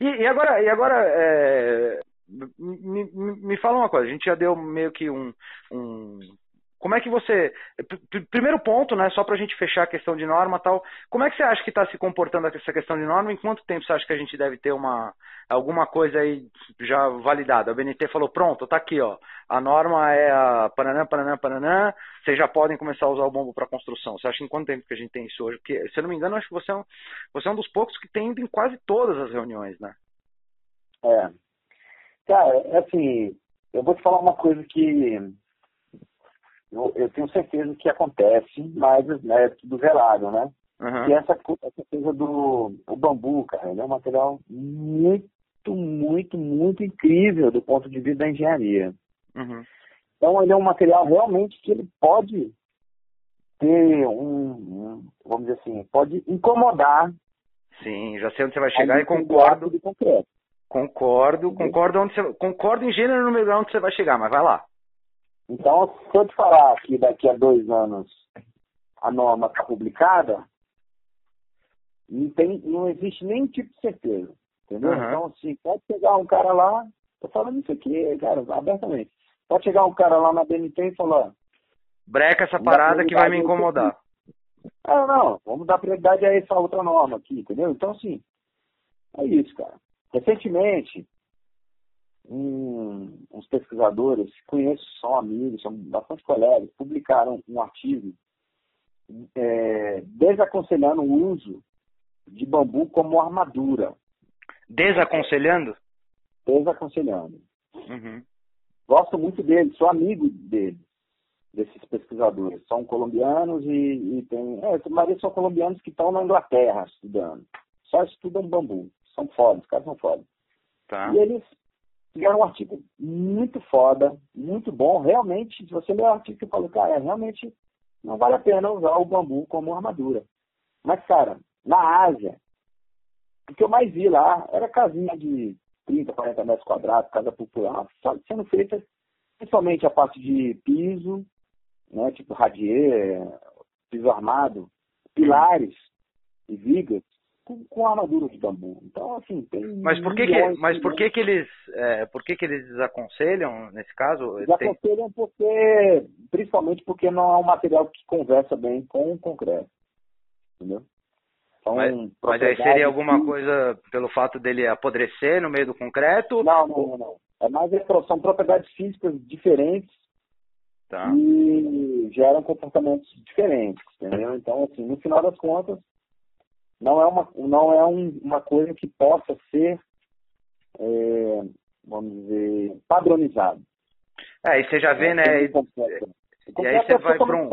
E, e agora, e agora é, me, me, fala uma coisa, a gente já deu meio que um, um como é que você. Primeiro ponto, né? Só para a gente fechar a questão de norma tal. Como é que você acha que está se comportando essa questão de norma? Em quanto tempo você acha que a gente deve ter uma alguma coisa aí já validada? A BNT falou, pronto, tá aqui, ó. A norma é a Pananã, Pananã, Pananã. Vocês já podem começar a usar o bombo para construção. Você acha em quanto tempo que a gente tem isso hoje? Porque, se eu não me engano, acho que você é um, você é um dos poucos que tem ido em quase todas as reuniões, né? É. Cara, é assim, eu vou te falar uma coisa que eu, eu tenho certeza que acontece, mas né, é tudo velado, né? Uhum. Que essa, essa coisa do o bambu, cara, ele é um material muito, muito, muito incrível do ponto de vista da engenharia. Uhum. Então ele é um material realmente que ele pode ter um, um vamos dizer assim, pode incomodar. Sim, já sei onde você vai chegar e concordo. Concordo, concordo onde você, concordo em gênero no meio onde você vai chegar, mas vai lá. Então, se eu te falar que daqui a dois anos a norma está publicada, não, tem, não existe nenhum tipo de certeza. Entendeu? Uhum. Então, assim, pode chegar um cara lá, tô falando isso aqui, cara, abertamente. Pode chegar um cara lá na BNT e falar. Breca essa parada que vai me incomodar. Ah, não, vamos dar prioridade a essa outra norma aqui, entendeu? Então, assim, é isso, cara. Recentemente, um, uns pesquisadores, conheço, são amigos, são bastante colegas, publicaram um artigo é, desaconselhando o uso de bambu como armadura. Desaconselhando? Desaconselhando. Uhum. Gosto muito deles, sou amigo deles, desses pesquisadores. São colombianos e, e tem. É, a maioria são colombianos que estão na Inglaterra estudando. Só estudam bambu. São fodas, os caras são fodas. Tá. E eles fizeram um artigo muito foda, muito bom. Realmente, se você ler o artigo, você fala, cara, realmente não vale a pena usar o bambu como armadura. Mas, cara, na Ásia, o que eu mais vi lá era casinha de 30, 40 metros quadrados, casa popular, sendo feita principalmente a parte de piso, né, tipo radier, piso armado, pilares e vigas, com, com armadura de bambu. Então, assim, tem. Mas por que, que mas por que, que eles é, por que, que eles desaconselham nesse caso? Desaconselham tem... porque, principalmente porque não é um material que conversa bem com o concreto. Entendeu? Então, mas, mas aí seria alguma que... coisa pelo fato dele apodrecer no meio do concreto? Não, não, não. não. É mais são propriedades físicas diferentes tá. e geram comportamentos diferentes, entendeu? Então, assim, no final das contas, não é uma, não é um, uma coisa que possa ser, é, vamos dizer, padronizado. É, e você já vê, né? E, e aí você vai para um.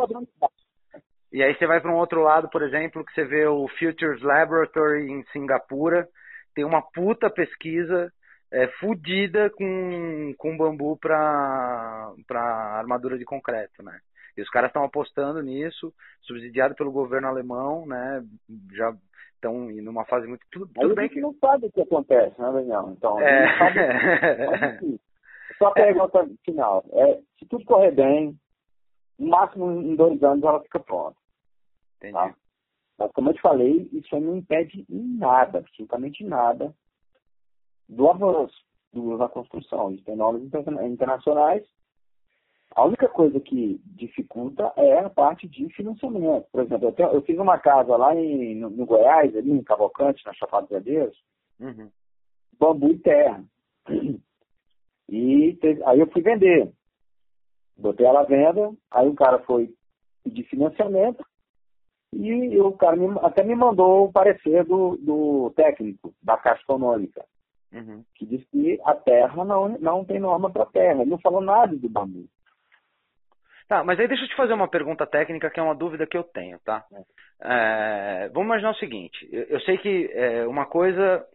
E aí você vai para um outro lado, por exemplo, que você vê o Futures Laboratory em Singapura, tem uma puta pesquisa é, fudida com, com bambu para armadura de concreto, né? E os caras estão apostando nisso, subsidiado pelo governo alemão, né? Já estão em uma fase muito. Tudo, tudo bem que. não sabe o que acontece, né, Daniel? Então, é... sabe... Só a pergunta final. É, se tudo correr bem, no máximo em dois anos ela fica pronta. Entendi. Tá? Mas como eu te falei, isso não impede em nada, absolutamente nada, do avanço do, da construção. Isso tem normas internacionais a única coisa que dificulta é a parte de financiamento. Por exemplo, eu, tenho, eu fiz uma casa lá em, no, no, Goiás, ali em Cavalcante, na Chapada dos Veadeiros, uhum. bambu e terra. E teve, aí eu fui vender. Botei ela à venda, aí o cara foi pedir financiamento e o cara me, até me mandou o parecer do, do técnico da Caixa Econômica, uhum. que disse que a terra não, não tem norma para terra. Ele não falou nada do bambu. Tá, mas aí deixa eu te fazer uma pergunta técnica que é uma dúvida que eu tenho, tá? É, vamos imaginar o seguinte, eu, eu sei que é, uma coisa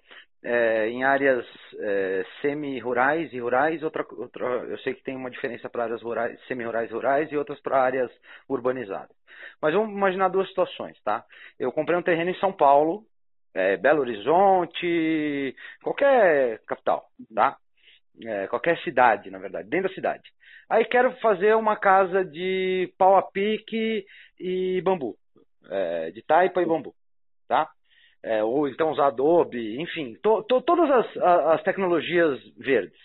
é, em áreas é, semi-rurais e rurais, outra, outra, eu sei que tem uma diferença para áreas rurais, semi-rurais e rurais e outras para áreas urbanizadas. Mas vamos imaginar duas situações, tá? Eu comprei um terreno em São Paulo, é, Belo Horizonte, qualquer capital, tá? É, qualquer cidade, na verdade, dentro da cidade. Aí quero fazer uma casa de pau a pique e bambu, é, de taipa e bambu, tá? é, ou então usar Adobe, enfim, to, to, todas as, as tecnologias verdes.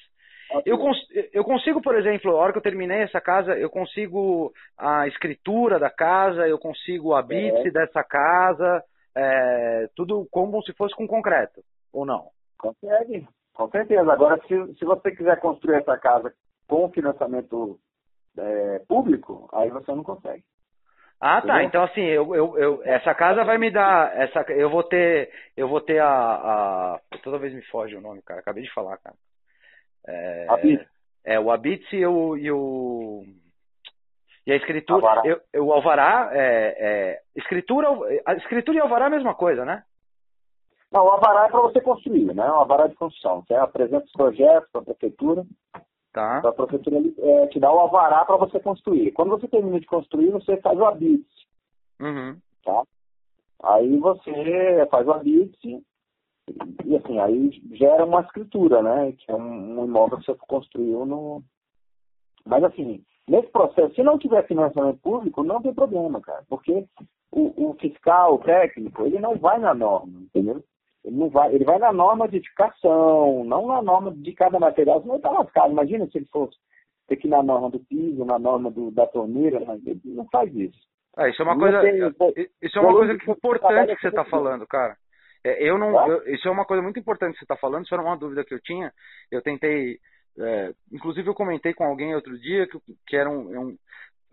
Eu, cons eu consigo, por exemplo, a hora que eu terminei essa casa, eu consigo a escritura da casa, eu consigo a bits é. dessa casa, é, tudo como se fosse com concreto, ou não? Consegue, com certeza. Agora, se, se você quiser construir essa casa com financiamento é, público, aí você não consegue. Ah, tá. Entendeu? Então assim, eu, eu, eu, essa casa vai me dar, essa, eu vou ter, eu vou ter a, a, toda vez me foge o nome, cara. Acabei de falar, cara. É, é o Abits e o, e o e a escritura, alvará. Eu, o alvará, é, é, escritura, a escritura e alvará é a mesma coisa, né? Não, o alvará é para você construir, né? O alvará de construção. Você apresenta os projetos para a prefeitura, Tá. Então, a prefeitura é, te dá o alvará para você construir. Quando você termina de construir, você faz o habite. Uhum. Tá? Aí você faz o habite e assim, aí gera uma escritura, né? Que é um, um imóvel que você construiu no. Mas assim, nesse processo, se não tiver financiamento público, não tem problema, cara. Porque o, o fiscal, o técnico, ele não vai na norma, entendeu? Ele, não vai, ele vai na norma de edificação, não na norma de cada material, senão ele está lascado. Imagina se ele fosse ter que ir na norma do piso, na norma do, da torneira, ele não faz isso. Ah, isso é uma coisa, tem, isso é uma coisa importante que você está falando, cara. É, eu não, eu, isso é uma coisa muito importante que você está falando. Isso era uma dúvida que eu tinha. Eu tentei, é, inclusive eu comentei com alguém outro dia que, que era um, um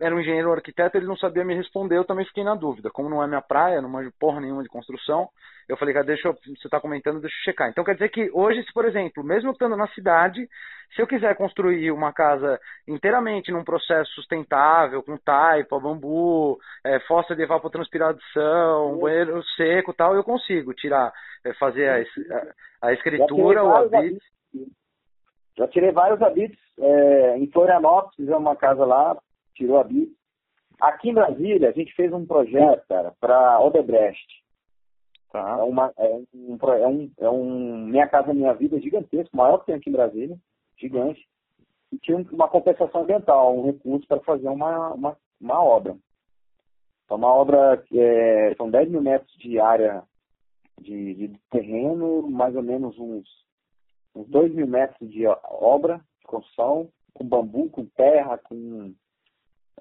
era um engenheiro arquiteto, ele não sabia me responder, eu também fiquei na dúvida. Como não é minha praia, não manjo porra nenhuma de construção, eu falei, cara, deixa eu, você está comentando, deixa eu checar. Então quer dizer que hoje, se por exemplo, mesmo estando na cidade, se eu quiser construir uma casa inteiramente num processo sustentável, com taipa, bambu, é, fossa de evapotranspiração, banheiro seco tal, eu consigo tirar, é, fazer a, a, escritura, o habite. Já tirei vários habites. É, em Florianópolis, fizemos uma casa lá, tirou a BIC. Aqui em Brasília, a gente fez um projeto, cara, para Odebrecht. Tá. É, uma, é, um, é, um, é um Minha Casa Minha Vida gigantesco, maior que tem aqui em Brasília, gigante. E tinha uma compensação ambiental, um recurso para fazer uma, uma, uma obra. Então, uma obra, é, são 10 mil metros de área de, de terreno, mais ou menos uns, uns 2 mil metros de obra, de construção, com bambu, com terra, com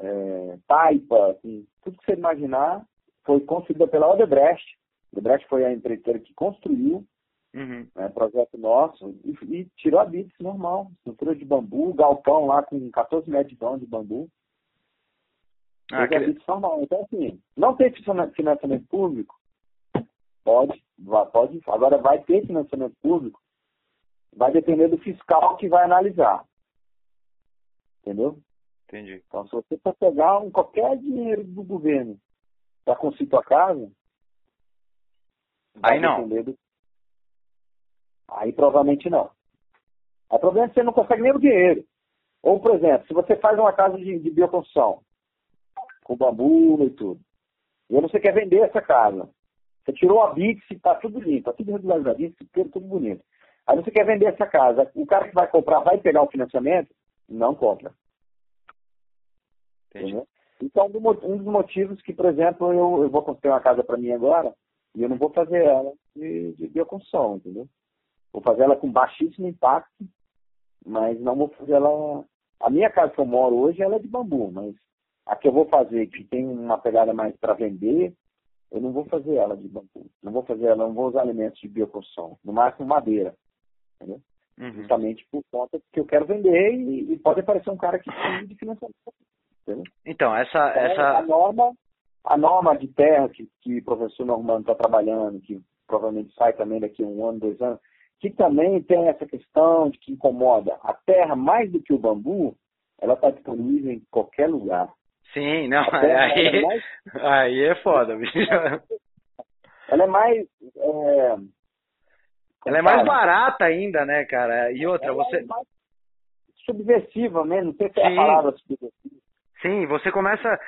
é, taipa, assim, tudo que você imaginar foi construída pela Odebrecht. Odebrecht foi a empreiteira que construiu uhum. né, projeto nosso e, e tirou a bits normal, estrutura de bambu, galpão lá com 14 metros de de bambu. Ah, que... a bits normal. Então, assim, não tem financiamento público? Pode, pode. Agora vai ter financiamento público, vai depender do fiscal que vai analisar. Entendeu? Entendi. Então, se você for pegar um, qualquer dinheiro do governo para construir tua casa, aí não. Do... Aí provavelmente não. O problema é que você não consegue nem o dinheiro. Ou, por exemplo, se você faz uma casa de, de bioconstrução, com bambu e tudo, e você quer vender essa casa, você tirou a BIX, está tudo limpo, está tudo regularizadinho, tudo bonito. Aí você quer vender essa casa, o cara que vai comprar vai pegar o financiamento? Não compra. Entendeu? Então, um dos motivos que, por exemplo, eu, eu vou construir uma casa para mim agora e eu não vou fazer ela de, de bioconstrução, entendeu? Vou fazer ela com baixíssimo impacto, mas não vou fazer ela... A minha casa que eu moro hoje, ela é de bambu, mas a que eu vou fazer, que tem uma pegada mais para vender, eu não vou fazer ela de bambu. Não vou fazer ela, não vou usar alimentos de bioconstrução. No máximo madeira, entendeu? Uhum. Justamente por conta que eu quero vender e, e pode aparecer um cara que precisa de financiamento então, essa. Então, essa... A, norma, a norma de terra que, que o professor Normando está trabalhando, que provavelmente sai também daqui a um ano, dois anos, que também tem essa questão de que incomoda. A terra, mais do que o bambu, ela está disponível em qualquer lugar. Sim, não, aí, é mais... aí é foda, bicho. Ela é mais. É... Ela é mais barata ainda, né, cara? E outra, ela você. É mais subversiva mesmo, não sei se é a palavra subversiva. Sim, você começa.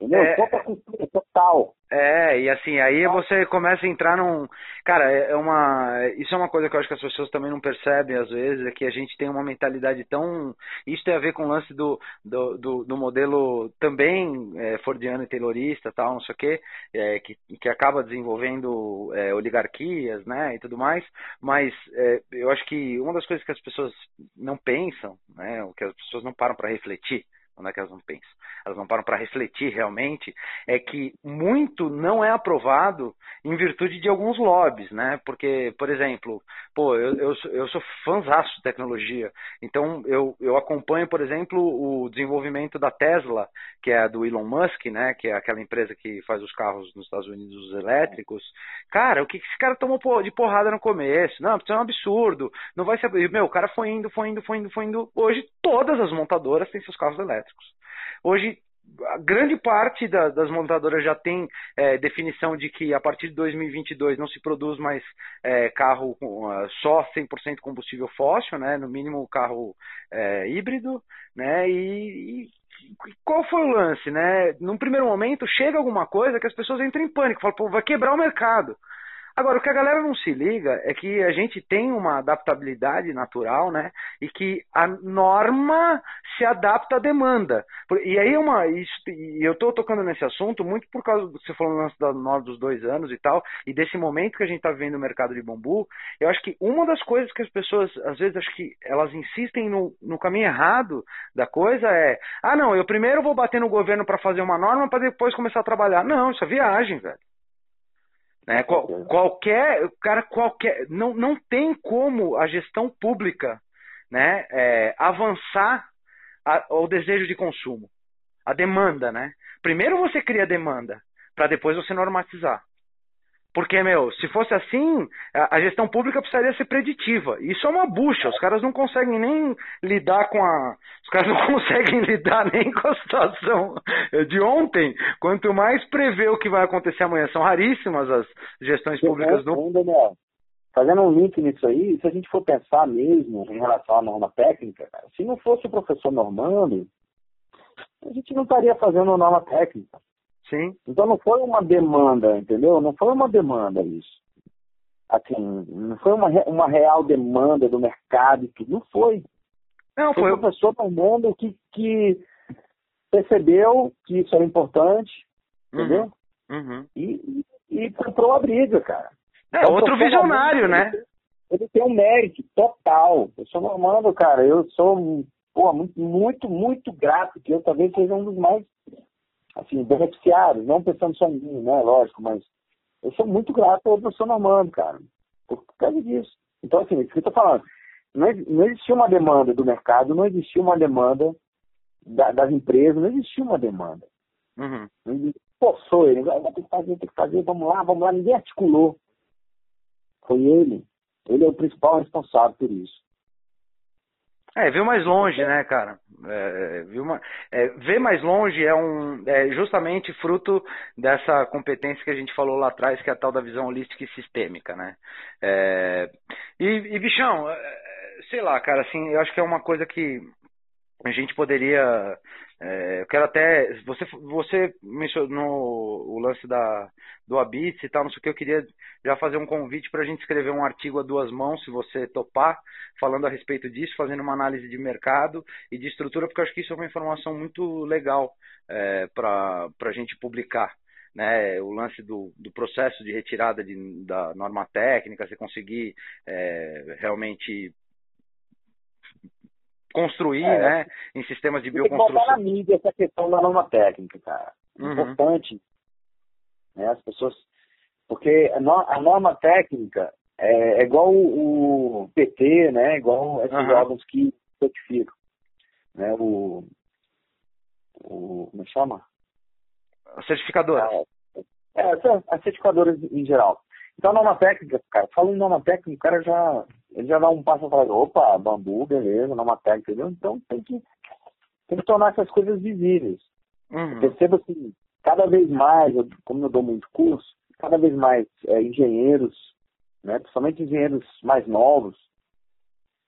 Entendeu? É, cultura total. É, e assim, aí você começa a entrar num. Cara, é, é uma. Isso é uma coisa que eu acho que as pessoas também não percebem às vezes, é que a gente tem uma mentalidade tão. Isso tem a ver com o lance do, do, do, do modelo também é, fordiano e taylorista, tal, não sei o quê, é, que, que acaba desenvolvendo é, oligarquias, né, e tudo mais, mas é, eu acho que uma das coisas que as pessoas não pensam, né, o que as pessoas não param para refletir, quando é que elas não pensam? Elas não param para refletir realmente, é que muito não é aprovado em virtude de alguns lobbies, né? Porque, por exemplo, pô, eu, eu, eu sou fãzaço de tecnologia, então eu, eu acompanho, por exemplo, o desenvolvimento da Tesla, que é do Elon Musk, né? Que é aquela empresa que faz os carros nos Estados Unidos elétricos. Cara, o que esse cara tomou de porrada no começo? Não, isso é um absurdo, não vai ser... Meu, o cara foi indo, foi indo, foi indo, foi indo. Hoje todas as montadoras têm seus carros elétricos elétricos. Hoje, a grande parte da, das montadoras já tem é, definição de que a partir de 2022 não se produz mais é, carro com, uh, só 100% combustível fóssil, né, no mínimo carro é, híbrido, né, e, e, qual foi o lance, né? Num primeiro momento chega alguma coisa que as pessoas entram em pânico, falam, pô, vai quebrar o mercado. Agora, o que a galera não se liga é que a gente tem uma adaptabilidade natural, né? E que a norma se adapta à demanda. E aí uma. Isso, e eu estou tocando nesse assunto muito por causa do que você falou no da norma dos dois anos e tal, e desse momento que a gente está vivendo no mercado de bambu. Eu acho que uma das coisas que as pessoas, às vezes, acho que elas insistem no, no caminho errado da coisa é: ah, não, eu primeiro vou bater no governo para fazer uma norma para depois começar a trabalhar. Não, isso é viagem, velho. Né? Qual, qualquer, cara, qualquer, não, não tem como a gestão pública né, é, avançar a, ao desejo de consumo, a demanda, né? Primeiro você cria demanda, para depois você normatizar. Porque, meu, se fosse assim, a gestão pública precisaria ser preditiva. Isso é uma bucha. Os caras não conseguem nem lidar com a. Os caras não conseguem lidar nem com a situação de ontem. Quanto mais prever o que vai acontecer amanhã. São raríssimas as gestões públicas do. Daniel, fazendo um link nisso aí, se a gente for pensar mesmo em relação à norma técnica, se não fosse o professor Normando, a gente não estaria fazendo norma técnica. Sim. Então não foi uma demanda, entendeu? Não foi uma demanda isso. Assim, não foi uma, uma real demanda do mercado e tudo. Não foi. Não, foi, foi o professor mundo que, que percebeu que isso era importante, uhum. entendeu? Uhum. E, e, comprou a briga, cara. É, então, outro visionário, né? Ele tem um mérito total. Eu sou Normando, cara, eu sou pô, muito, muito, muito grato, que eu talvez seja um dos mais assim, beneficiários, não pensando só em mim, né? Lógico, mas eu sou muito grato ao professor Normando, cara, por causa disso. Então, assim, o que eu estou falando, não, não existia uma demanda do mercado, não existia uma demanda da, das empresas, não existia uma demanda. Uhum. Forçou ele, vai ter que fazer, tem que fazer, vamos lá, vamos lá, ninguém articulou. Foi ele. Ele é o principal responsável por isso. É, viu mais longe, né, cara? É, viu uma, é, ver mais longe é, um, é justamente fruto dessa competência que a gente falou lá atrás, que é a tal da visão holística e sistêmica, né? É, e, e, bichão, é, sei lá, cara, assim, eu acho que é uma coisa que a gente poderia é, eu quero até. Você, você mencionou o lance da, do Abits e tal, não sei o que. Eu queria já fazer um convite para a gente escrever um artigo a duas mãos, se você topar, falando a respeito disso, fazendo uma análise de mercado e de estrutura, porque eu acho que isso é uma informação muito legal é, para a gente publicar. Né, o lance do, do processo de retirada de, da norma técnica, você conseguir é, realmente construir, é. né, em sistemas de bioconstrução. Tem que botar na mídia essa questão da norma técnica, cara. Uhum. Importante. Né, as pessoas... Porque a norma técnica é, é igual o, PT, né, igual esses uhum. órgãos que certificam. Né, o, o... Como é chama? As certificadoras. É, é, as certificadoras em geral. Então, norma técnica, cara, falando em norma técnica, o cara já, ele já dá um passo atrás. Opa, bambu, beleza, norma técnica, entendeu? Então, tem que, tem que tornar essas coisas visíveis. Uhum. Perceba que cada vez mais, eu, como eu dou muito curso, cada vez mais é, engenheiros, né, principalmente engenheiros mais novos,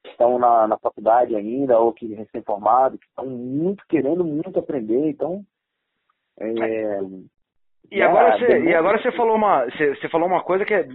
que estão na, na faculdade ainda, ou que recém-formados, que estão muito querendo muito aprender, então É, e agora, você, e agora você falou uma você, você falou uma coisa que é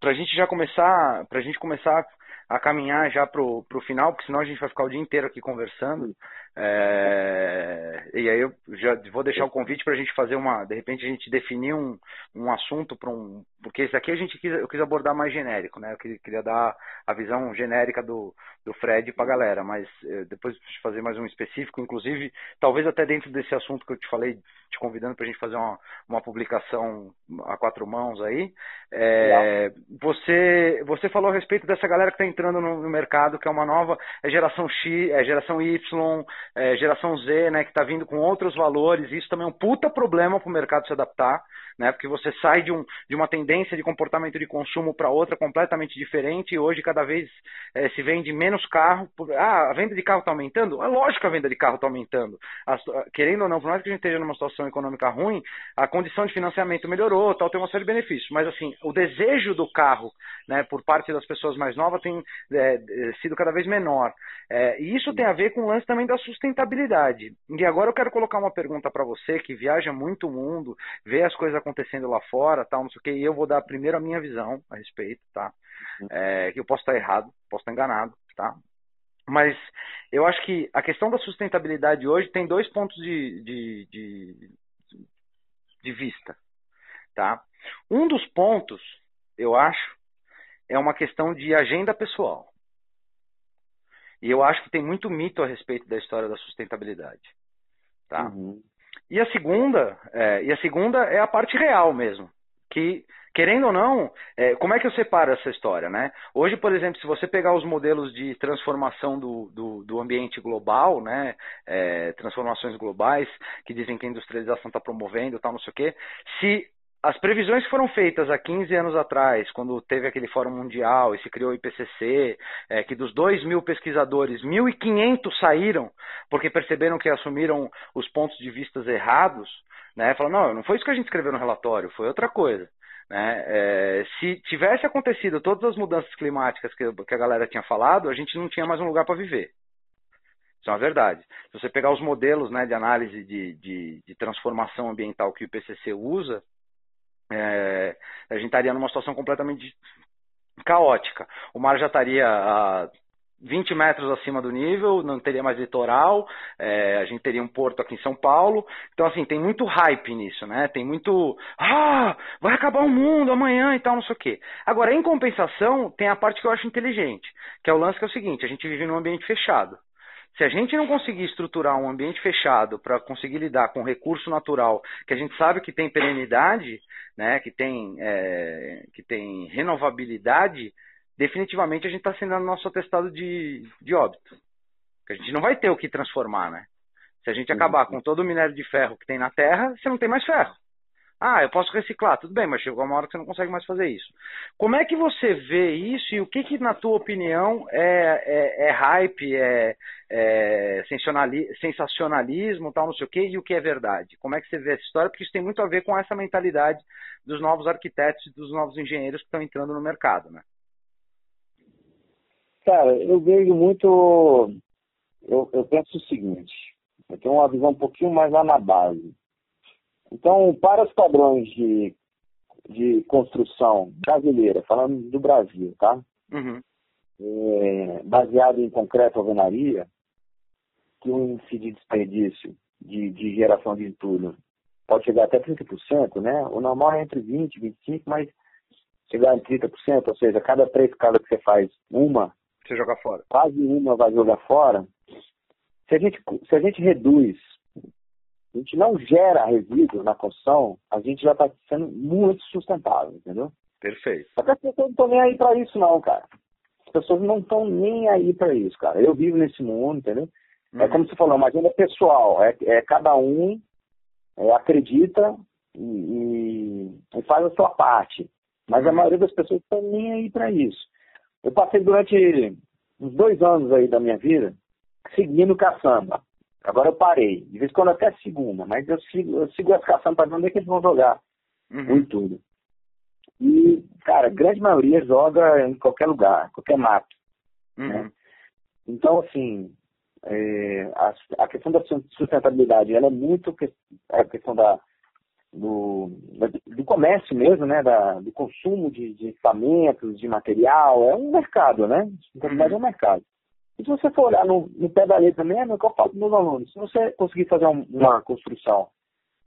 pra gente já começar pra gente começar a caminhar já pro, pro final, porque senão a gente vai ficar o dia inteiro aqui conversando. É, e aí eu já vou deixar o convite para a gente fazer uma, de repente a gente definir um, um assunto para um, porque esse aqui a gente quis, eu quis abordar mais genérico, né? Eu queria, queria dar a visão genérica do, do Fred para a galera, mas eh, depois de fazer mais um específico, inclusive talvez até dentro desse assunto que eu te falei, te convidando para a gente fazer uma, uma publicação a quatro mãos aí. É, você você falou a respeito dessa galera que está entrando no, no, mercado, que é uma nova é geração X, é geração Y, é, geração Z, né, que está vindo com outros valores. Isso também é um puta problema para o mercado se adaptar, né, porque você sai de, um, de uma tendência de comportamento de consumo para outra completamente diferente. E hoje, cada vez é, se vende menos carro. Por, ah, a venda de carro está aumentando? É lógico que a venda de carro está aumentando. As, querendo ou não, por mais que a gente esteja numa situação econômica ruim, a condição de financiamento melhorou, tal, tem uma série de benefícios. Mas, assim, o desejo do carro né, por parte das pessoas mais novas tem é, sido cada vez menor. É, e isso tem a ver com o lance também da sustentabilidade. E agora eu quero colocar uma pergunta para você que viaja muito o mundo, vê as coisas acontecendo lá fora, tal, não sei o que, e eu vou dar primeiro a minha visão a respeito, tá? É, que eu posso estar errado, posso estar enganado, tá? Mas eu acho que a questão da sustentabilidade hoje tem dois pontos de, de, de, de vista, tá? Um dos pontos, eu acho, é uma questão de agenda pessoal. E eu acho que tem muito mito a respeito da história da sustentabilidade. Tá? Uhum. E a segunda, é, e a segunda é a parte real mesmo, que querendo ou não, é, como é que eu separo essa história, né? Hoje, por exemplo, se você pegar os modelos de transformação do, do, do ambiente global, né, é, transformações globais que dizem que a industrialização está promovendo, tal, não sei o quê, se as previsões que foram feitas há 15 anos atrás, quando teve aquele Fórum Mundial e se criou o IPCC, é, que dos 2 mil pesquisadores, 1.500 saíram porque perceberam que assumiram os pontos de vista errados, né? Falaram, não, não foi isso que a gente escreveu no relatório, foi outra coisa. Né? É, se tivesse acontecido todas as mudanças climáticas que, que a galera tinha falado, a gente não tinha mais um lugar para viver. Isso é uma verdade. Se você pegar os modelos né, de análise de, de, de transformação ambiental que o IPCC usa, é, a gente estaria numa situação completamente caótica. O mar já estaria a 20 metros acima do nível, não teria mais litoral, é, a gente teria um porto aqui em São Paulo. Então, assim, tem muito hype nisso, né? Tem muito. Ah, vai acabar o mundo amanhã e tal, não sei o quê. Agora, em compensação, tem a parte que eu acho inteligente, que é o lance que é o seguinte: a gente vive num ambiente fechado. Se a gente não conseguir estruturar um ambiente fechado para conseguir lidar com recurso natural, que a gente sabe que tem perenidade, né, que, tem, é, que tem renovabilidade, definitivamente a gente está sendo nosso atestado de, de óbito. Que a gente não vai ter o que transformar, né? Se a gente acabar com todo o minério de ferro que tem na Terra, você não tem mais ferro. Ah, eu posso reciclar, tudo bem, mas chegou uma hora que você não consegue mais fazer isso. Como é que você vê isso e o que, que na tua opinião, é, é, é hype, é, é sensacionalismo, tal, não sei o quê, e o que é verdade? Como é que você vê essa história? Porque isso tem muito a ver com essa mentalidade dos novos arquitetos e dos novos engenheiros que estão entrando no mercado, né? Cara, eu vejo muito. Eu, eu penso o seguinte: eu tenho uma visão um pouquinho mais lá na base então, para os padrões de, de construção brasileira, falando do Brasil, tá? Uhum. É, baseado em concreto alvenaria, que o índice de desperdício de, de geração de entulho pode chegar até 30%, né? O normal é entre 20% e 25%, mas chegar em 30%, ou seja, cada três casas que você faz, uma... Você joga fora. Quase uma vai jogar fora. Se a gente, se a gente reduz a gente não gera resíduos na construção, a gente já está sendo muito sustentável, entendeu? Perfeito. Só que as pessoas não estão nem aí para isso, não, cara. As pessoas não estão nem aí para isso, cara. Eu vivo nesse mundo, entendeu? É uhum. É como você falou, uma agenda pessoal. É, é cada um é, acredita e, e, e, faz a sua parte. Mas uhum. a maioria das pessoas não estão nem aí para isso. Eu passei durante uns dois anos aí da minha vida seguindo caçamba. Agora eu parei. De vez em quando até segunda, mas eu sigo, eu sigo as caçando para ver onde é que eles vão jogar. Uhum. Em tudo. E, cara, a grande maioria joga em qualquer lugar, qualquer mato. Né? Uhum. Né? Então, assim, é, a, a, questão da sustentabilidade, ela é muito a questão da, do, do comércio mesmo, né, da, do consumo de, de equipamentos, de material, é um mercado, né? Sustentabilidade é um mercado. E se você for olhar no, no pé da letra mesmo, é o que eu falo para meus alunos, se você conseguir fazer um, uma construção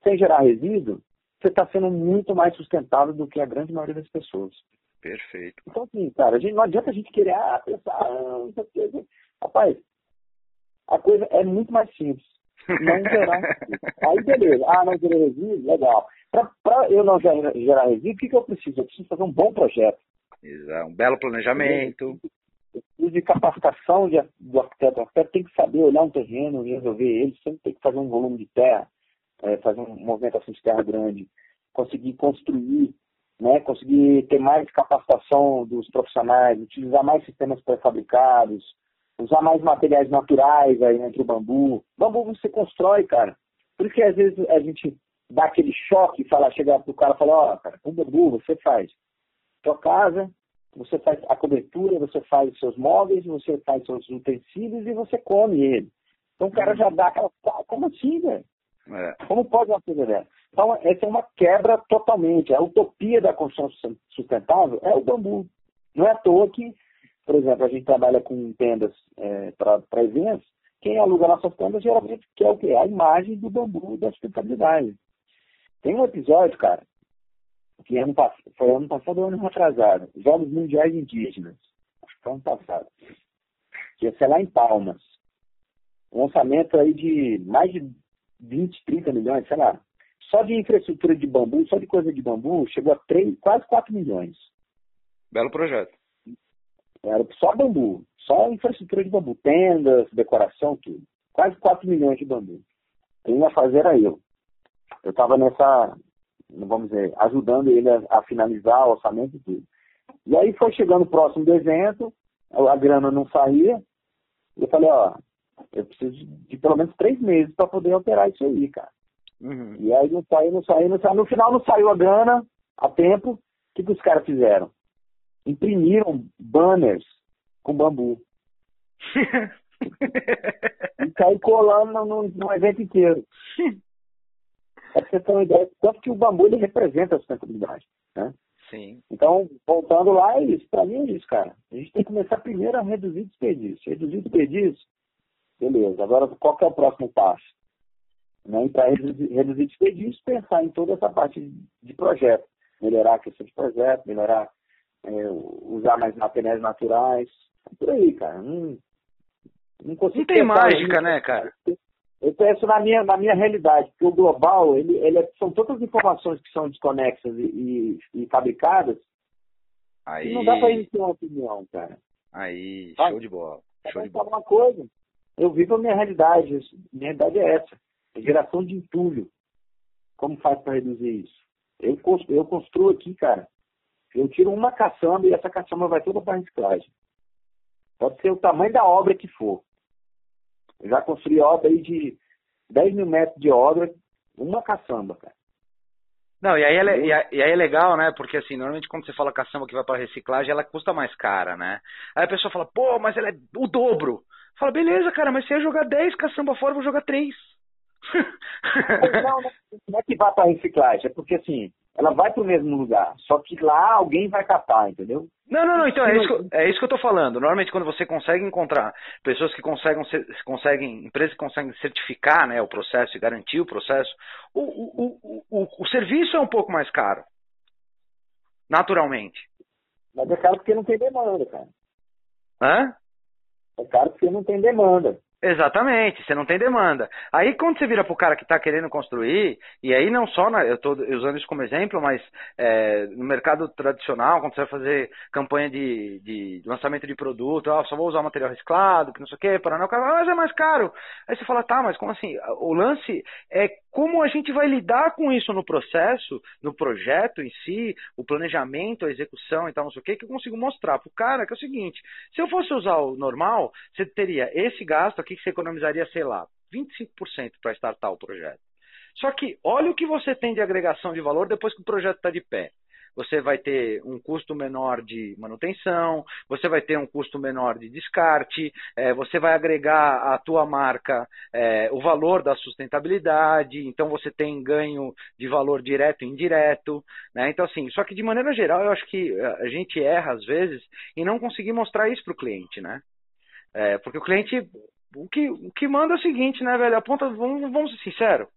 sem gerar resíduo, você está sendo muito mais sustentável do que a grande maioria das pessoas. Perfeito. Então, assim, cara, a gente, não adianta a gente querer ah, pensar, ah, não sei o que. Rapaz, a coisa é muito mais simples. Não gerar Aí, beleza. Ah, não gerar resíduo? Legal. Para eu não gerar, gerar resíduo, o que, que eu preciso? Eu preciso fazer um bom projeto. Exato. Um belo planejamento. Eu de capacitação de, do arquiteto. O arquiteto tem que saber olhar um terreno e resolver ele. Sempre tem que fazer um volume de terra, é, fazer uma movimentação de terra grande. Conseguir construir né, conseguir ter mais capacitação dos profissionais, utilizar mais sistemas pré-fabricados, usar mais materiais naturais aí entre o bambu. Bambu você constrói, cara. Por isso que às vezes a gente dá aquele choque e fala, chegar pro cara e falar, ó, oh, cara, com bambu você faz sua casa, você faz a cobertura, você faz os seus móveis, você faz seus utensílios e você come ele. Então o cara já dá aquela, como assim, velho? É. Como pode uma coisa dessa? Então, essa é uma quebra totalmente. A utopia da construção sustentável é o bambu. Não é à toa que, por exemplo, a gente trabalha com tendas é, para eventos. Quem aluga nossas tendas geralmente quer o quê? A imagem do bambu da sustentabilidade. Tem um episódio, cara, que ano, foi ano passado ou ano atrasado. Jogos Mundiais Indígenas. Acho que foi ano passado. Que ia ser lá em Palmas. Um lançamento aí de mais de 20, 30 milhões, sei lá. Só de infraestrutura de bambu, só de coisa de bambu, chegou a 3, quase 4 milhões. Belo projeto. Era só bambu, só infraestrutura de bambu, tendas, decoração, tudo. Quase 4 milhões de bambu. Quem ia fazer era eu. Eu estava nessa, vamos dizer, ajudando ele a, a, finalizar o orçamento e tudo. E aí foi chegando o próximo do evento, a grana não saía. Eu falei, ó, eu preciso de pelo menos três meses para poder operar isso aí, cara. Uhum. E aí não saiu, não saiu, não saiu. No final não saiu a grana a tempo. O que, que os caras fizeram? Imprimiram banners com bambu. e caiu colando no, no, evento inteiro. É pra você ter uma ideia quanto que o bambu ele representa a sustentabilidade. Né? Sim. Então, voltando lá, é isso. Para mim é isso, cara. A gente tem que começar primeiro a reduzir desperdício. Reduzir desperdício, beleza. Agora, qual que é o próximo passo? Né? para reduzir, reduzir desperdício, pensar em toda essa parte de projeto. Melhorar a questão de projeto, melhorar, é, usar mais materiais naturais. Por aí, cara. Não, não. Não tem mágica, isso. né, cara? Eu penso na minha, na minha realidade, porque o global, ele, ele é, são todas as informações que são desconexas e, e, e fabricadas. Aí... E não dá pra gente ter uma opinião, cara. Aí, show de bola. Show de bola. uma coisa. Eu vivo a minha realidade. Minha realidade é essa. É geração de entulho. Como faz para reduzir isso? Eu, eu construo aqui, cara. Eu tiro uma caçamba e essa caçamba vai toda para reciclagem. Pode ser o tamanho da obra que for. Já construí obra aí de 10 mil metros de obra, uma caçamba, cara. Não, e aí, é, e aí é legal, né? Porque assim, normalmente quando você fala caçamba que vai para reciclagem, ela custa mais cara, né? Aí a pessoa fala, pô, mas ela é o dobro. Fala, beleza, cara, mas se eu jogar 10 caçamba fora, eu vou jogar 3 não, não é que vá para reciclagem, é porque assim, ela vai para o mesmo lugar, só que lá alguém vai capar, entendeu? Não, não, não, então é isso, que, é isso que eu estou falando. Normalmente quando você consegue encontrar pessoas que conseguem, conseguem empresas que conseguem certificar né, o processo e garantir o processo, o, o, o, o, o serviço é um pouco mais caro. Naturalmente. Mas é caro porque não tem demanda, cara. Hã? É caro porque não tem demanda. Exatamente, você não tem demanda. Aí quando você vira para o cara que está querendo construir, e aí não só, na, eu estou usando isso como exemplo, mas é, no mercado tradicional, quando você vai fazer campanha de, de lançamento de produto, ah, só vou usar material reciclado, que não sei o quê, para o cara, ah, mas é mais caro. Aí você fala, tá, mas como assim? O lance é como a gente vai lidar com isso no processo, no projeto em si, o planejamento, a execução e tal, não sei o quê, que eu consigo mostrar para o cara que é o seguinte, se eu fosse usar o normal, você teria esse gasto aqui que você economizaria, sei lá, 25% para startar o projeto. Só que olha o que você tem de agregação de valor depois que o projeto está de pé. Você vai ter um custo menor de manutenção, você vai ter um custo menor de descarte, é, você vai agregar à tua marca é, o valor da sustentabilidade, então você tem ganho de valor direto e indireto, né? Então assim, só que de maneira geral eu acho que a gente erra às vezes em não conseguir mostrar isso para o cliente, né? É, porque o cliente, o que, o que manda é o seguinte, né, velho? A ponta, vamos, vamos ser sinceros,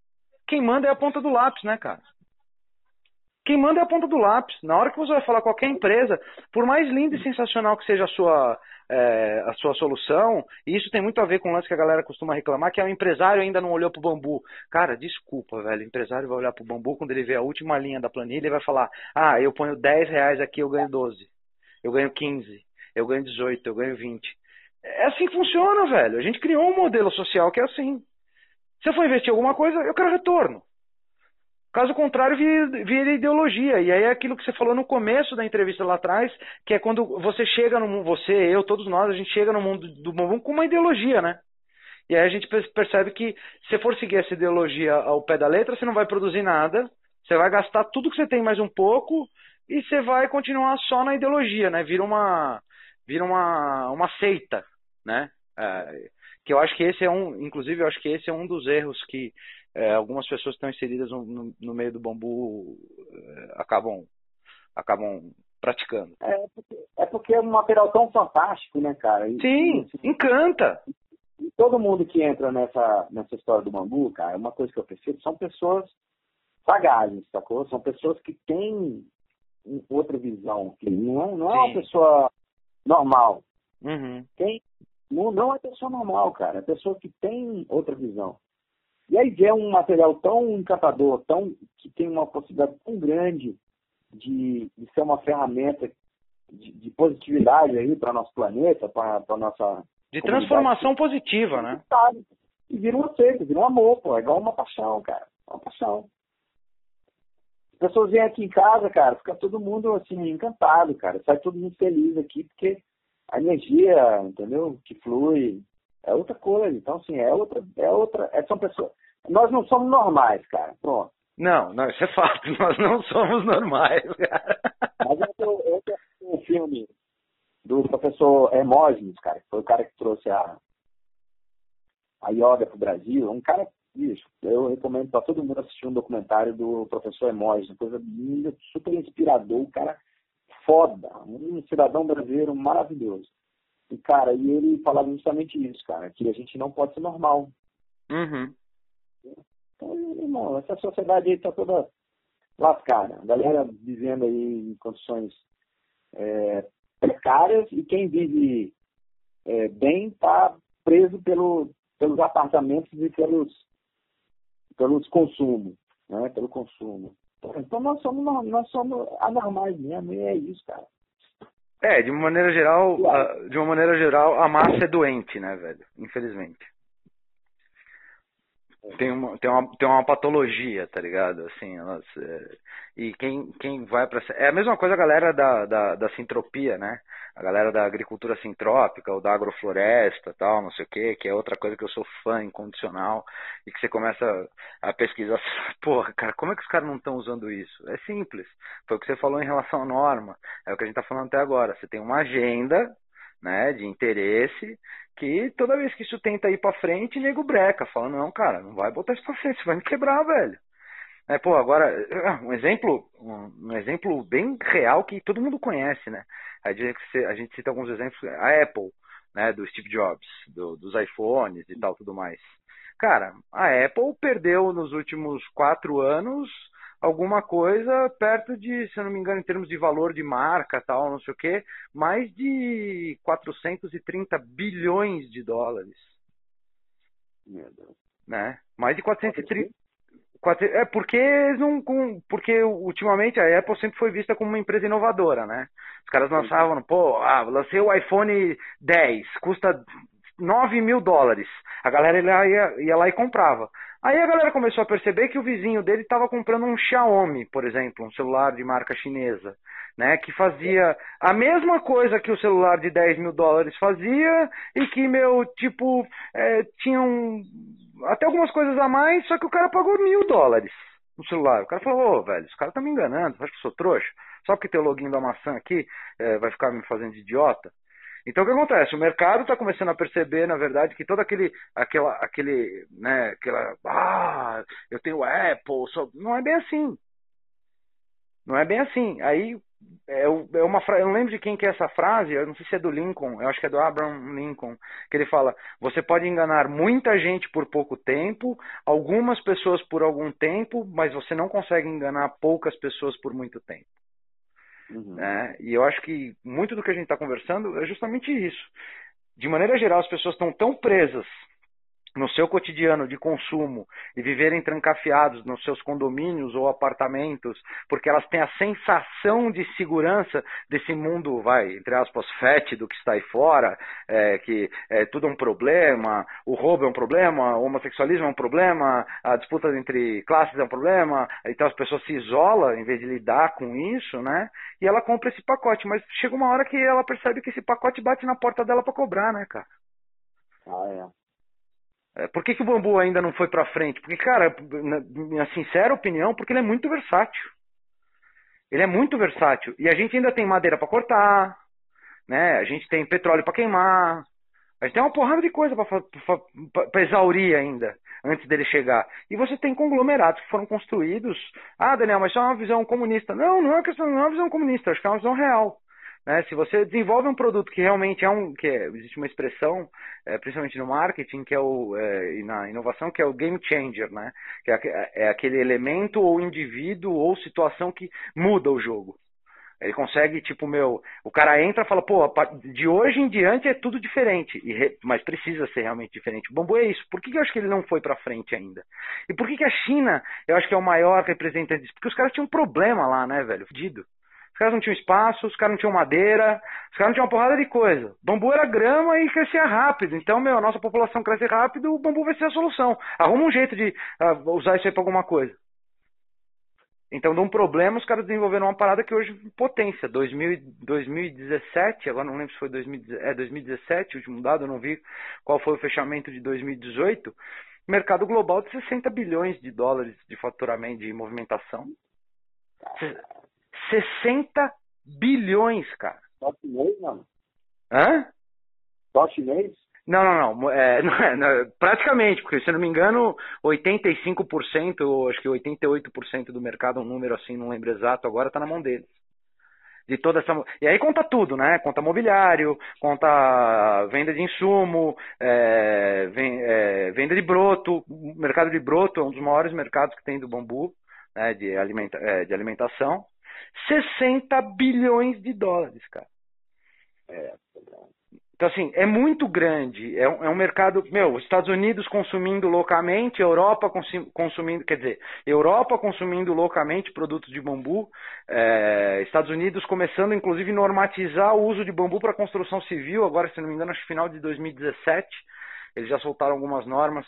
quem manda é a ponta do lápis, né, cara? Quem manda é a ponta do lápis. Na hora que você vai falar qualquer empresa, por mais linda e sensacional que seja a sua, é, a sua solução, e isso tem muito a ver com o lance que a galera costuma reclamar, que é o empresário ainda não olhou pro bambu. Cara, desculpa, velho. O empresário vai olhar pro bambu quando ele vê a última linha da planilha e vai falar: ah, eu ponho 10 reais aqui, eu ganho 12. Eu ganho 15. Eu ganho 18. Eu ganho 20. É assim que funciona, velho. A gente criou um modelo social que é assim. Se eu for investir em alguma coisa, eu quero retorno. Caso contrário, vira, ideologia. E aí é aquilo que você falou no começo da entrevista lá atrás, que é quando você chega no mundo, você, eu, todos nós, a gente chega no mundo do bumbum com uma ideologia, né? E aí a gente percebe que se for seguir essa ideologia ao pé da letra, você não vai produzir nada, você vai gastar tudo que você tem mais um pouco e você vai continuar só na ideologia, né? Vira uma, vira uma, uma seita, né? É, que eu acho que esse é um, inclusive eu acho que esse é um dos erros que é, algumas pessoas que estão inseridas no, no, no meio do bambu é, acabam, acabam praticando. É porque, é porque é um material tão fantástico, né, cara? E, Sim, assim, encanta. E todo mundo que entra nessa, nessa história do bambu, cara, uma coisa que eu percebo, são pessoas sagazes, sacou? São pessoas que têm outra visão, que não é, não é uma pessoa normal. Uhum. Tem, não, não é pessoa normal, cara, é pessoa que tem outra visão. E aí vê um material tão encantador, tão, que tem uma possibilidade tão grande de, de ser uma ferramenta de, de positividade aí para nosso planeta, para a nossa. De transformação positiva, né? E vira um aceito, vira um amor, pô. É igual uma paixão, cara. Uma paixão. As pessoas vêm aqui em casa, cara, fica todo mundo assim, encantado, cara. Sai todo mundo feliz aqui, porque a energia, entendeu? Que flui, é outra coisa. Então, assim, é outra, é outra, é, são pessoas. Nós não somos normais, cara. Pronto. Não, não, isso é fato. Nós não somos normais, cara. Mas eu, eu tenho um filme do professor Hermógenes, cara, que foi o cara que trouxe a, a yoga pro Brasil. Um cara, bicho, eu recomendo para todo mundo assistir um documentário do professor Hermógenes, coisa linda, super inspirador, um cara foda, um cidadão brasileiro maravilhoso. E, cara, e ele falava justamente isso, cara, que a gente não pode ser normal. Uhum. Então, irmão, essa sociedade aí tá toda lascada. A galera vivendo aí em condições é, precárias e quem vive é, bem tá preso pelo, pelos apartamentos e pelos, pelos consumos, né? Pelo consumo. Então nós somos, nós somos anormais mesmo, e é isso, cara. É, de uma maneira geral, de uma maneira geral, a massa é doente, né, velho? Infelizmente. Tem uma, tem uma, tem uma patologia, tá ligado? Assim, elas, é, e quem, quem vai para É a mesma coisa a galera da, da, da sintropia, né? A galera da agricultura sintrópica ou da agrofloresta tal, não sei o que, que é outra coisa que eu sou fã incondicional e que você começa a pesquisar, porra, cara, como é que os caras não estão usando isso? É simples. Foi o que você falou em relação à norma. É o que a gente está falando até agora. Você tem uma agenda né, de interesse que toda vez que isso tenta ir para frente, nego breca, fala, não, cara, não vai botar isso para frente, você vai me quebrar, velho. É, pô, agora, um exemplo, um, exemplo bem real que todo mundo conhece, né? A gente, cita alguns exemplos, a Apple, né, do Steve Jobs, do, dos iPhones e tal, tudo mais. Cara, a Apple perdeu nos últimos quatro anos alguma coisa perto de, se eu não me engano, em termos de valor de marca, tal, não sei o quê, mais de 430 bilhões de dólares. Né? Mais de 430 é porque não porque ultimamente a Apple sempre foi vista como uma empresa inovadora, né? Os caras lançavam, pô, ah, lancei o iPhone 10, custa 9 mil dólares. A galera ia, ia lá e comprava. Aí a galera começou a perceber que o vizinho dele estava comprando um Xiaomi, por exemplo, um celular de marca chinesa, né? Que fazia a mesma coisa que o celular de 10 mil dólares fazia e que, meu, tipo, é, tinha um, até algumas coisas a mais, só que o cara pagou mil dólares no celular. O cara falou, ô, velho, os caras estão me enganando, acho que eu sou trouxa. Só porque tem o login da maçã aqui, é, vai ficar me fazendo de idiota? Então o que acontece? O mercado está começando a perceber, na verdade, que todo aquele, aquela, aquele, né, aquela, ah, eu tenho Apple, não é bem assim. Não é bem assim. Aí é, é uma eu não lembro de quem que é essa frase, eu não sei se é do Lincoln, eu acho que é do Abraham Lincoln, que ele fala: você pode enganar muita gente por pouco tempo, algumas pessoas por algum tempo, mas você não consegue enganar poucas pessoas por muito tempo. Uhum. Né? E eu acho que muito do que a gente está conversando é justamente isso. De maneira geral, as pessoas estão tão presas no seu cotidiano de consumo e viverem trancafiados nos seus condomínios ou apartamentos, porque elas têm a sensação de segurança desse mundo, vai, entre aspas, fétido que está aí fora, é, que é, tudo é um problema, o roubo é um problema, o homossexualismo é um problema, a disputa entre classes é um problema, então as pessoas se isolam em vez de lidar com isso, né? E ela compra esse pacote, mas chega uma hora que ela percebe que esse pacote bate na porta dela para cobrar, né, cara? Ah, é. É, por que, que o bambu ainda não foi para frente? Porque, cara, na minha sincera opinião, porque ele é muito versátil. Ele é muito versátil. E a gente ainda tem madeira para cortar, né? A gente tem petróleo para queimar. A gente tem uma porrada de coisa para exaurir ainda, antes dele chegar. E você tem conglomerados que foram construídos. Ah, Daniel, mas isso é uma visão comunista. Não, não é questão, não é uma visão comunista, acho que é uma visão real. Né? Se você desenvolve um produto que realmente é um, que é, existe uma expressão, é, principalmente no marketing, que é o é, e na inovação, que é o game changer, né? Que é, é aquele elemento ou indivíduo ou situação que muda o jogo. Ele consegue, tipo, meu, o cara entra e fala, pô, de hoje em diante é tudo diferente, re, mas precisa ser realmente diferente. O bambu é isso. Por que, eu acho que ele não foi para frente ainda? E por que, que a China, eu acho que é o maior representante disso? Porque os caras tinham um problema lá, né, velho? Fudido. Os caras não tinham espaço, os caras não tinham madeira, os caras não tinham uma porrada de coisa. Bambu era grama e crescia rápido. Então, meu, a nossa população cresce rápido, o bambu vai ser a solução. Arruma um jeito de uh, usar isso aí pra alguma coisa. Então, de um problema, os caras desenvolveram uma parada que hoje potência. 2000, 2017, agora não lembro se foi 2017, é, 2017, o último dado, eu não vi qual foi o fechamento de 2018. Mercado global de 60 bilhões de dólares de faturamento, de movimentação. 60 bilhões, cara. Só chinês, mano? Hã? Só chinês? Não, não, não. É, não, é, não é, praticamente, porque se eu não me engano, 85%, ou acho que 88% do mercado, um número assim, não lembro exato, agora está na mão deles. De toda essa. E aí conta tudo, né? Conta mobiliário, conta venda de insumo, é, é, venda de broto. O mercado de broto é um dos maiores mercados que tem do bambu, né, de, alimenta, é, de alimentação. 60 bilhões de dólares, cara. É, então, assim, é muito grande. É um, é um, mercado. Meu, Estados Unidos consumindo loucamente, Europa consumindo. Quer dizer, Europa consumindo loucamente produtos de bambu, é, Estados Unidos começando, inclusive, a normatizar o uso de bambu para construção civil, agora, se não me engano, acho que final de 2017. Eles já soltaram algumas normas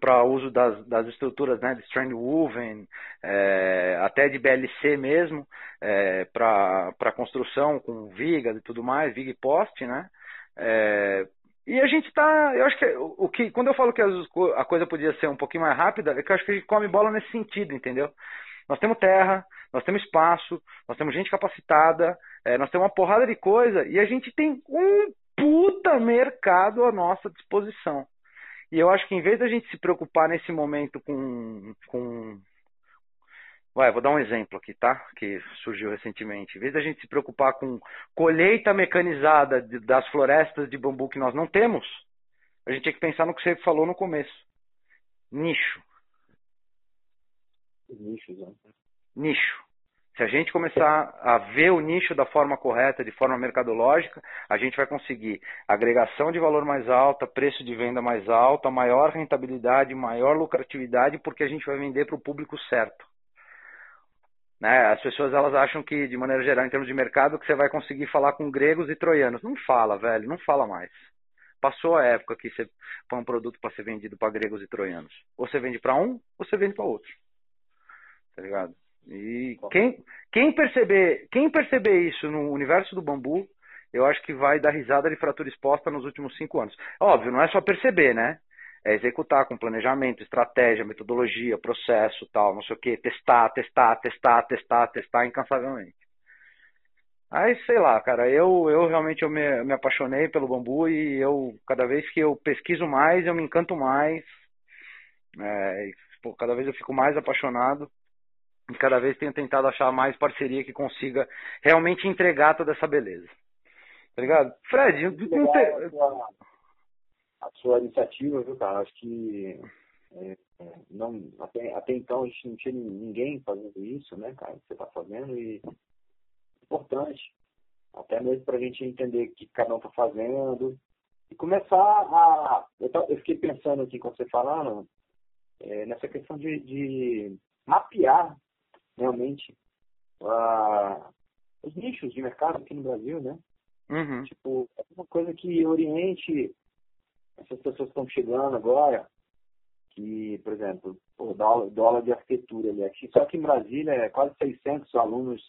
para uso das, das estruturas né, de strand woven, é, até de BLC mesmo, é, para construção com vigas e tudo mais, viga e poste, né? É, e a gente está, eu acho que o que quando eu falo que a coisa podia ser um pouquinho mais rápida, é que eu acho que a gente come bola nesse sentido, entendeu? Nós temos terra, nós temos espaço, nós temos gente capacitada, é, nós temos uma porrada de coisa e a gente tem um puta mercado à nossa disposição. E eu acho que em vez da gente se preocupar nesse momento com. com... Vai, vou dar um exemplo aqui, tá? Que surgiu recentemente. Em vez da gente se preocupar com colheita mecanizada das florestas de bambu que nós não temos, a gente tem que pensar no que você falou no começo. Nicho. Nicho, né? Nicho. Se a gente começar a ver o nicho da forma correta, de forma mercadológica, a gente vai conseguir agregação de valor mais alta, preço de venda mais alta, maior rentabilidade, maior lucratividade, porque a gente vai vender para o público certo. Né? As pessoas elas acham que, de maneira geral, em termos de mercado, que você vai conseguir falar com gregos e troianos. Não fala, velho, não fala mais. Passou a época que você põe um produto para ser vendido para gregos e troianos. Ou você vende para um, ou você vende para outro. Tá ligado? E quem, quem, perceber, quem perceber isso no universo do bambu, eu acho que vai dar risada de fratura exposta nos últimos cinco anos. Óbvio, não é só perceber, né? É executar com planejamento, estratégia, metodologia, processo, tal, não sei o quê, testar, testar, testar, testar, testar incansavelmente. Aí, sei lá, cara, eu, eu realmente eu me, me apaixonei pelo bambu e eu, cada vez que eu pesquiso mais, eu me encanto mais. É, cada vez eu fico mais apaixonado e cada vez tenho tentado achar mais parceria que consiga realmente entregar toda essa beleza. Tá ligado? Fred, não tem... a, sua, a sua iniciativa, viu, cara? Acho que é, é, não, até, até então a gente não tinha ninguém fazendo isso, né, cara? Que você está fazendo e importante. Até mesmo para a gente entender o que cada um está fazendo e começar a. Eu, eu, fiquei pensando aqui com você falando é, nessa questão de, de mapear realmente uh, os nichos de mercado aqui no Brasil, né? Uhum. Tipo, é uma coisa que oriente essas pessoas que estão chegando agora, que, por exemplo, o dólar, dólar de arquitetura ali. Aqui, só que em Brasília é quase 600 alunos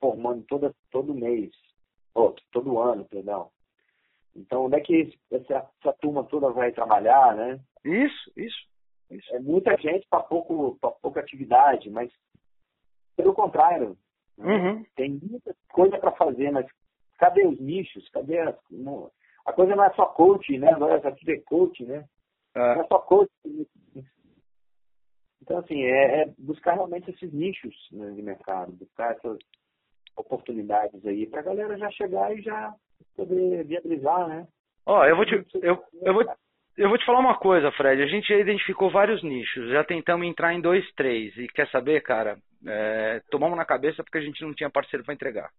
formando toda, todo mês, ou todo ano, perdão. Então, onde é que essa, essa turma toda vai trabalhar, né? Isso, isso. isso. É muita gente para pouca atividade, mas pelo contrário, né? uhum. tem muita coisa para fazer, mas cadê os nichos? Cadê as, não, a coisa não é só coaching, né? Agora aqui é coaching, né? É. Não é só coaching. Então, assim, é, é buscar realmente esses nichos né, de mercado, buscar essas oportunidades aí para a galera já chegar e já poder viabilizar, né? Ó, oh, eu vou te, eu, eu vou, eu vou te falar uma coisa, Fred. A gente já identificou vários nichos, já tentamos entrar em dois, três. E quer saber, cara? É, tomamos na cabeça porque a gente não tinha parceiro para entregar.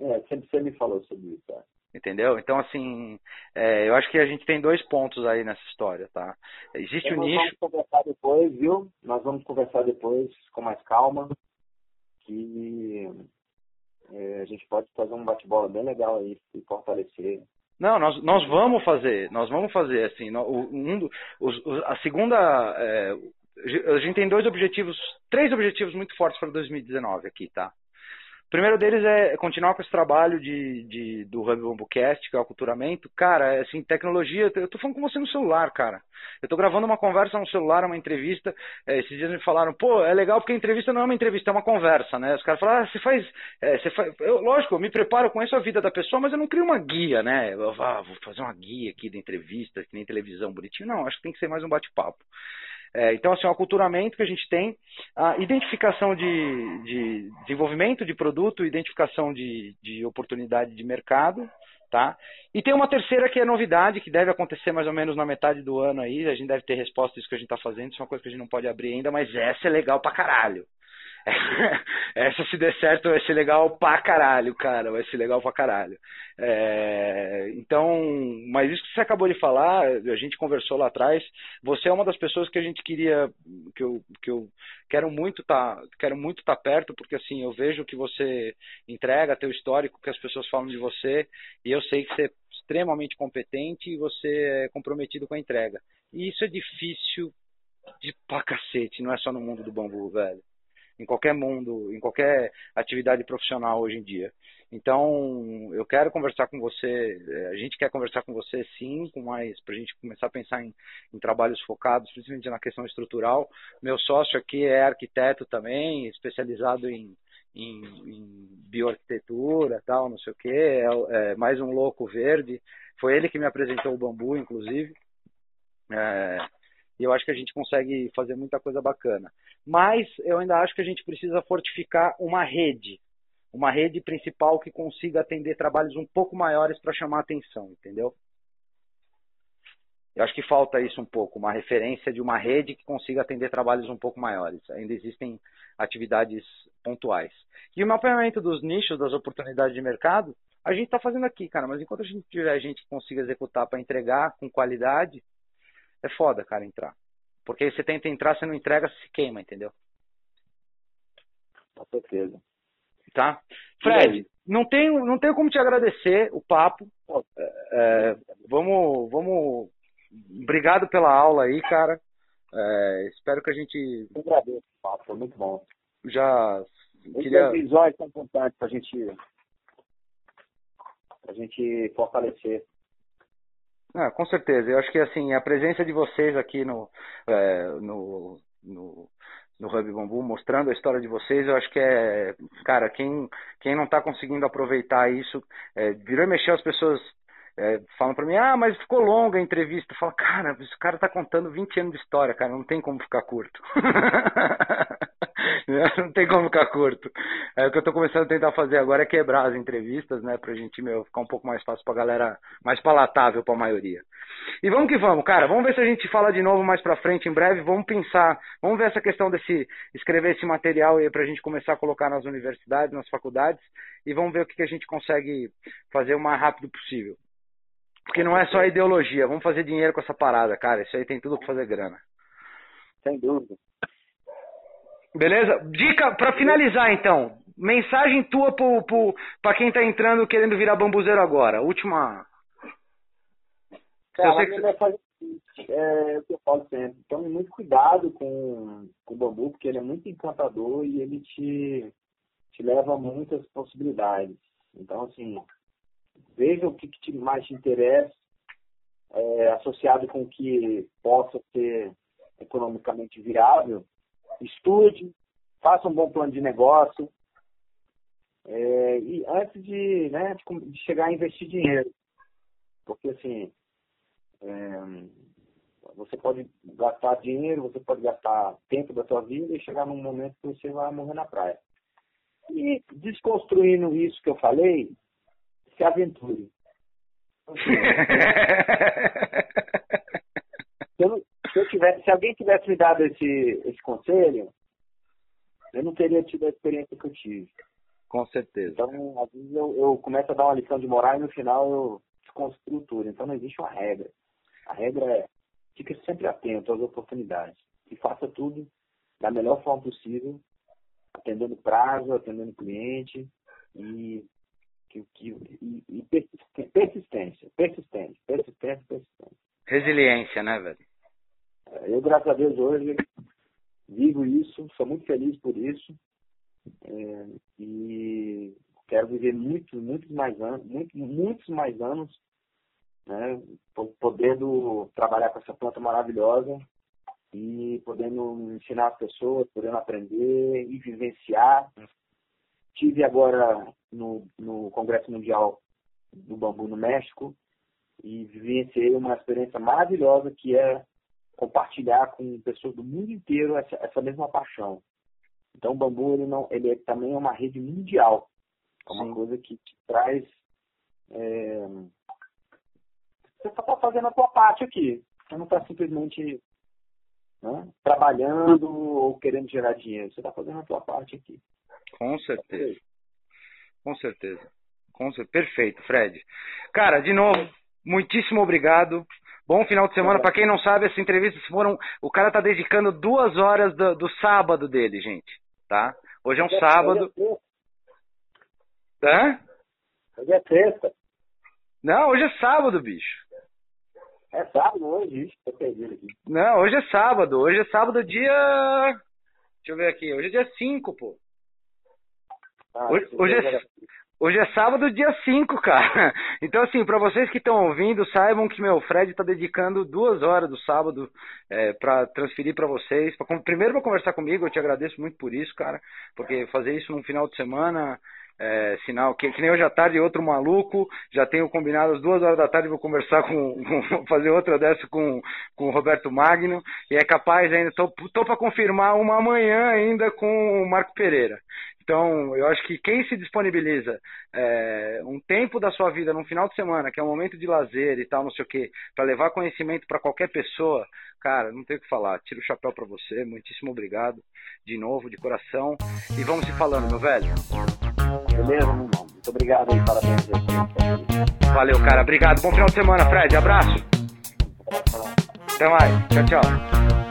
É, sempre você me falou sobre isso. É. Entendeu? Então, assim, é, eu acho que a gente tem dois pontos aí nessa história, tá? Existe então, o nicho. Nós vamos conversar depois, viu? Nós vamos conversar depois com mais calma. Que é, a gente pode fazer um bate-bola bem legal aí e fortalecer. Não, nós, nós vamos fazer, nós vamos fazer, assim, o, um, a segunda, é, a gente tem dois objetivos, três objetivos muito fortes para 2019 aqui, tá? O primeiro deles é continuar com esse trabalho de, de, do Hub Bambucast, que é o aculturamento. Cara, é assim, tecnologia, eu tô falando com você no celular, cara. Eu tô gravando uma conversa no celular, uma entrevista. É, esses dias me falaram, pô, é legal porque a entrevista não é uma entrevista, é uma conversa, né? Os caras falaram, ah, você faz. É, você faz... Eu, lógico, eu me preparo, conheço a vida da pessoa, mas eu não crio uma guia, né? Eu, ah, vou fazer uma guia aqui da entrevista, que nem televisão bonitinho. Não, acho que tem que ser mais um bate-papo. É, então, assim, o aculturamento que a gente tem, a identificação de, de desenvolvimento de produto, identificação de, de oportunidade de mercado, tá? E tem uma terceira que é novidade, que deve acontecer mais ou menos na metade do ano aí, a gente deve ter resposta disso que a gente está fazendo, isso é uma coisa que a gente não pode abrir ainda, mas essa é legal pra caralho. Essa, se der certo, vai ser legal pra caralho, cara. Vai ser legal pra caralho. É, então, mas isso que você acabou de falar, a gente conversou lá atrás. Você é uma das pessoas que a gente queria, que eu, que eu quero muito tá, quero muito estar tá perto, porque assim, eu vejo que você entrega teu histórico, que as pessoas falam de você, e eu sei que você é extremamente competente e você é comprometido com a entrega. E isso é difícil de pra cacete, não é só no mundo do bambu, velho em qualquer mundo, em qualquer atividade profissional hoje em dia. Então, eu quero conversar com você, é, a gente quer conversar com você sim, para a gente começar a pensar em, em, trabalhos focados, principalmente na questão estrutural. Meu sócio aqui é arquiteto também, especializado em, em, em bioarquitetura, tal, não sei o que, é, é, mais um louco verde. Foi ele que me apresentou o bambu, inclusive. É, e eu acho que a gente consegue fazer muita coisa bacana. Mas eu ainda acho que a gente precisa fortificar uma rede, uma rede principal que consiga atender trabalhos um pouco maiores para chamar atenção, entendeu? Eu acho que falta isso um pouco, uma referência de uma rede que consiga atender trabalhos um pouco maiores. Ainda existem atividades pontuais. E o mapeamento dos nichos, das oportunidades de mercado, a gente está fazendo aqui, cara. Mas enquanto a gente tiver gente que consiga executar para entregar com qualidade, é foda, cara, entrar. Porque você tenta entrar, você não entrega, se queima, entendeu? Com certeza. Tá? Fred, não tenho, não tenho como te agradecer o papo. É, vamos, vamos. Obrigado pela aula aí, cara. É, espero que a gente. Eu agradeço o papo, foi muito bom. Já. Esses queria... episódios são importantes para gente, a gente fortalecer ah, com certeza. Eu acho que assim a presença de vocês aqui no, é, no, no, no Hub Bambu, mostrando a história de vocês. Eu acho que é, cara, quem, quem não está conseguindo aproveitar isso, é, virou e mexeu, as pessoas é, falam para mim, ah, mas ficou longa a entrevista. Eu falo, cara, esse cara tá contando 20 anos de história, cara, não tem como ficar curto. não tem como ficar curto. É, o que eu tô começando a tentar fazer agora é quebrar as entrevistas, né, pra gente, meu, ficar um pouco mais fácil pra galera, mais palatável pra maioria. E vamos que vamos, cara, vamos ver se a gente fala de novo mais pra frente, em breve, vamos pensar, vamos ver essa questão desse, escrever esse material aí pra gente começar a colocar nas universidades, nas faculdades, e vamos ver o que, que a gente consegue fazer o mais rápido possível. Porque não é só ideologia, vamos fazer dinheiro com essa parada, cara. Isso aí tem tudo pra fazer grana. Sem dúvida. Beleza? Dica para finalizar então. Mensagem tua pra quem tá entrando querendo virar bambuzeiro agora. Última. Cara, que... fazer é o que eu falo sempre. Tome muito cuidado com, com o bambu, porque ele é muito encantador e ele te, te leva a muitas possibilidades. Então, assim, veja o que, que mais te interessa, é, associado com o que possa ser economicamente viável, estude, faça um bom plano de negócio, é, e antes de, né, de chegar a investir dinheiro. Porque assim, é, você pode gastar dinheiro, você pode gastar tempo da sua vida e chegar num momento que você vai morrer na praia. E desconstruindo isso que eu falei, se aventure. eu, se, eu tivesse, se alguém tivesse me dado esse, esse conselho, eu não teria tido a experiência que eu tive. Com certeza. Então, às vezes eu, eu começo a dar uma lição de moral e no final eu desconstruo tudo. Então não existe uma regra. A regra é fique sempre atento às oportunidades e faça tudo da melhor forma possível, atendendo prazo, atendendo cliente e que, que, e, e persistência, persistência, persistência, persistência. Resiliência, né, velho? É, eu, graças a Deus, hoje vivo isso, sou muito feliz por isso. É, e quero viver muito, muitos mais anos, muito, muitos mais anos, né, podendo trabalhar com essa planta maravilhosa e podendo ensinar as pessoas, podendo aprender e vivenciar Tive agora no, no Congresso Mundial do Bambu no México e vivenciei uma experiência maravilhosa que é compartilhar com pessoas do mundo inteiro essa, essa mesma paixão. Então o bambu ele não, ele é, também é uma rede mundial, é uma Sim. coisa que, que traz é... você está fazendo a tua parte aqui, você não está simplesmente né, trabalhando ou querendo gerar dinheiro, você está fazendo a tua parte aqui. Com certeza. Com certeza. Com certeza. Perfeito, Fred. Cara, de novo, muitíssimo obrigado. Bom final de semana. Para quem não sabe, essa entrevista foram. O cara tá dedicando duas horas do, do sábado dele, gente. Tá? Hoje é um sábado. Hã? Hoje é sexta. Não, hoje é sábado, bicho. É sábado hoje, tô perdido aqui. Não, hoje é sábado. Hoje é sábado, dia. Deixa eu ver aqui. Hoje é dia 5, pô. Ah, hoje, hoje, é, hoje é sábado, dia 5, cara. Então, assim, para vocês que estão ouvindo, saibam que meu Fred está dedicando duas horas do sábado é, para transferir para vocês. Pra, primeiro, para conversar comigo, eu te agradeço muito por isso, cara, porque fazer isso num final de semana. É, sinal que, que nem hoje à tarde outro maluco já tenho combinado às duas horas da tarde vou conversar com, com fazer outra dessa com, com o Roberto Magno e é capaz ainda tô, tô para confirmar uma amanhã ainda com o Marco Pereira então, eu acho que quem se disponibiliza é, um tempo da sua vida num final de semana, que é um momento de lazer e tal, não sei o quê, para levar conhecimento para qualquer pessoa, cara, não tem o que falar. Tiro o chapéu para você, muitíssimo obrigado, de novo, de coração. E vamos se falando, meu velho. Beleza, meu irmão. Muito obrigado aí, parabéns. Valeu, cara. Obrigado. Bom final de semana, Fred. Abraço. Até mais. Tchau, tchau.